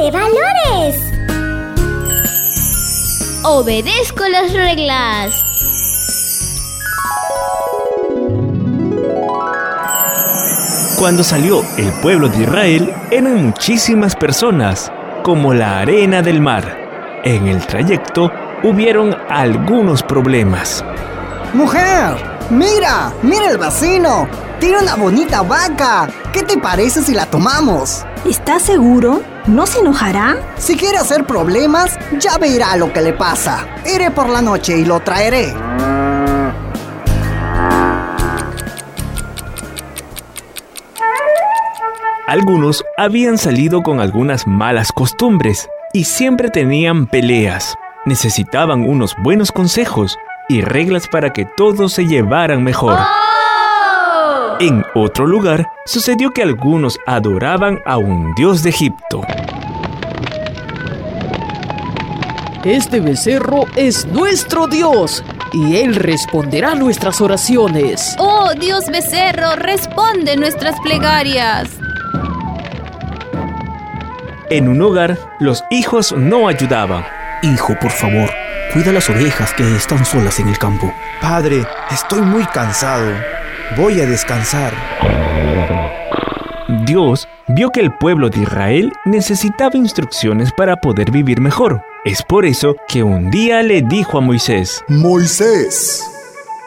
de valores. Obedezco las reglas. Cuando salió el pueblo de Israel, eran muchísimas personas, como la arena del mar. En el trayecto hubieron algunos problemas. ¡Mujer! ¡Mira! ¡Mira el vecino! Tiene una bonita vaca. ¿Qué te parece si la tomamos? ¿Estás seguro? ¿No se enojará? Si quiere hacer problemas, ya verá lo que le pasa. Iré por la noche y lo traeré. Algunos habían salido con algunas malas costumbres y siempre tenían peleas. Necesitaban unos buenos consejos y reglas para que todos se llevaran mejor. En otro lugar, sucedió que algunos adoraban a un dios de Egipto. Este becerro es nuestro Dios y Él responderá nuestras oraciones. Oh Dios becerro, responde nuestras plegarias. En un hogar, los hijos no ayudaban. Hijo, por favor, cuida las ovejas que están solas en el campo. Padre, estoy muy cansado. Voy a descansar. Dios vio que el pueblo de Israel necesitaba instrucciones para poder vivir mejor. Es por eso que un día le dijo a Moisés, Moisés,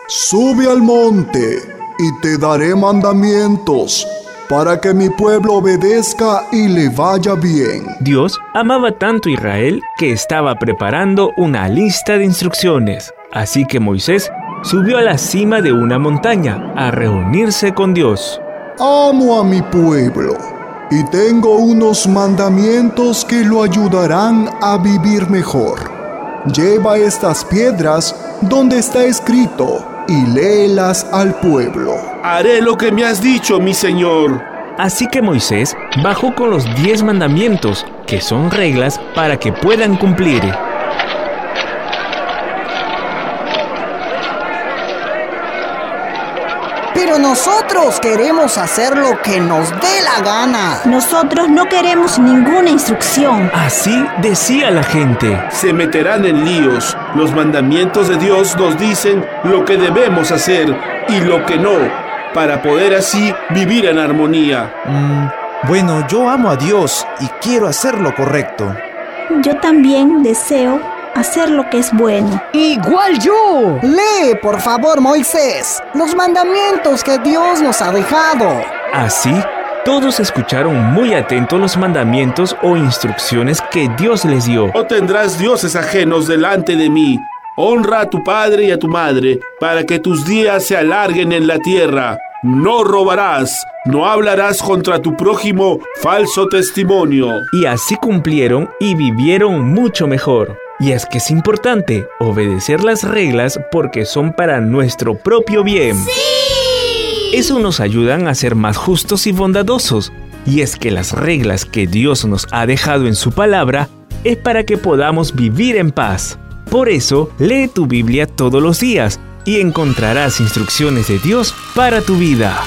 sube al monte y te daré mandamientos para que mi pueblo obedezca y le vaya bien. Dios amaba tanto a Israel que estaba preparando una lista de instrucciones. Así que Moisés subió a la cima de una montaña a reunirse con Dios. Amo a mi pueblo y tengo unos mandamientos que lo ayudarán a vivir mejor. Lleva estas piedras donde está escrito y léelas al pueblo. Haré lo que me has dicho, mi señor. Así que Moisés bajó con los diez mandamientos, que son reglas para que puedan cumplir. Pero nosotros queremos hacer lo que nos dé la gana. Nosotros no queremos ninguna instrucción. Así decía la gente. Se meterán en líos. Los mandamientos de Dios nos dicen lo que debemos hacer y lo que no, para poder así vivir en armonía. Mm, bueno, yo amo a Dios y quiero hacer lo correcto. Yo también deseo hacer lo que es bueno. Igual yo. Lee, por favor, Moisés, los mandamientos que Dios nos ha dejado. Así, todos escucharon muy atentos los mandamientos o instrucciones que Dios les dio. No tendrás dioses ajenos delante de mí. Honra a tu padre y a tu madre, para que tus días se alarguen en la tierra. No robarás, no hablarás contra tu prójimo falso testimonio. Y así cumplieron y vivieron mucho mejor. Y es que es importante obedecer las reglas porque son para nuestro propio bien. ¡Sí! Eso nos ayudan a ser más justos y bondadosos. Y es que las reglas que Dios nos ha dejado en su palabra es para que podamos vivir en paz. Por eso, lee tu Biblia todos los días y encontrarás instrucciones de Dios para tu vida.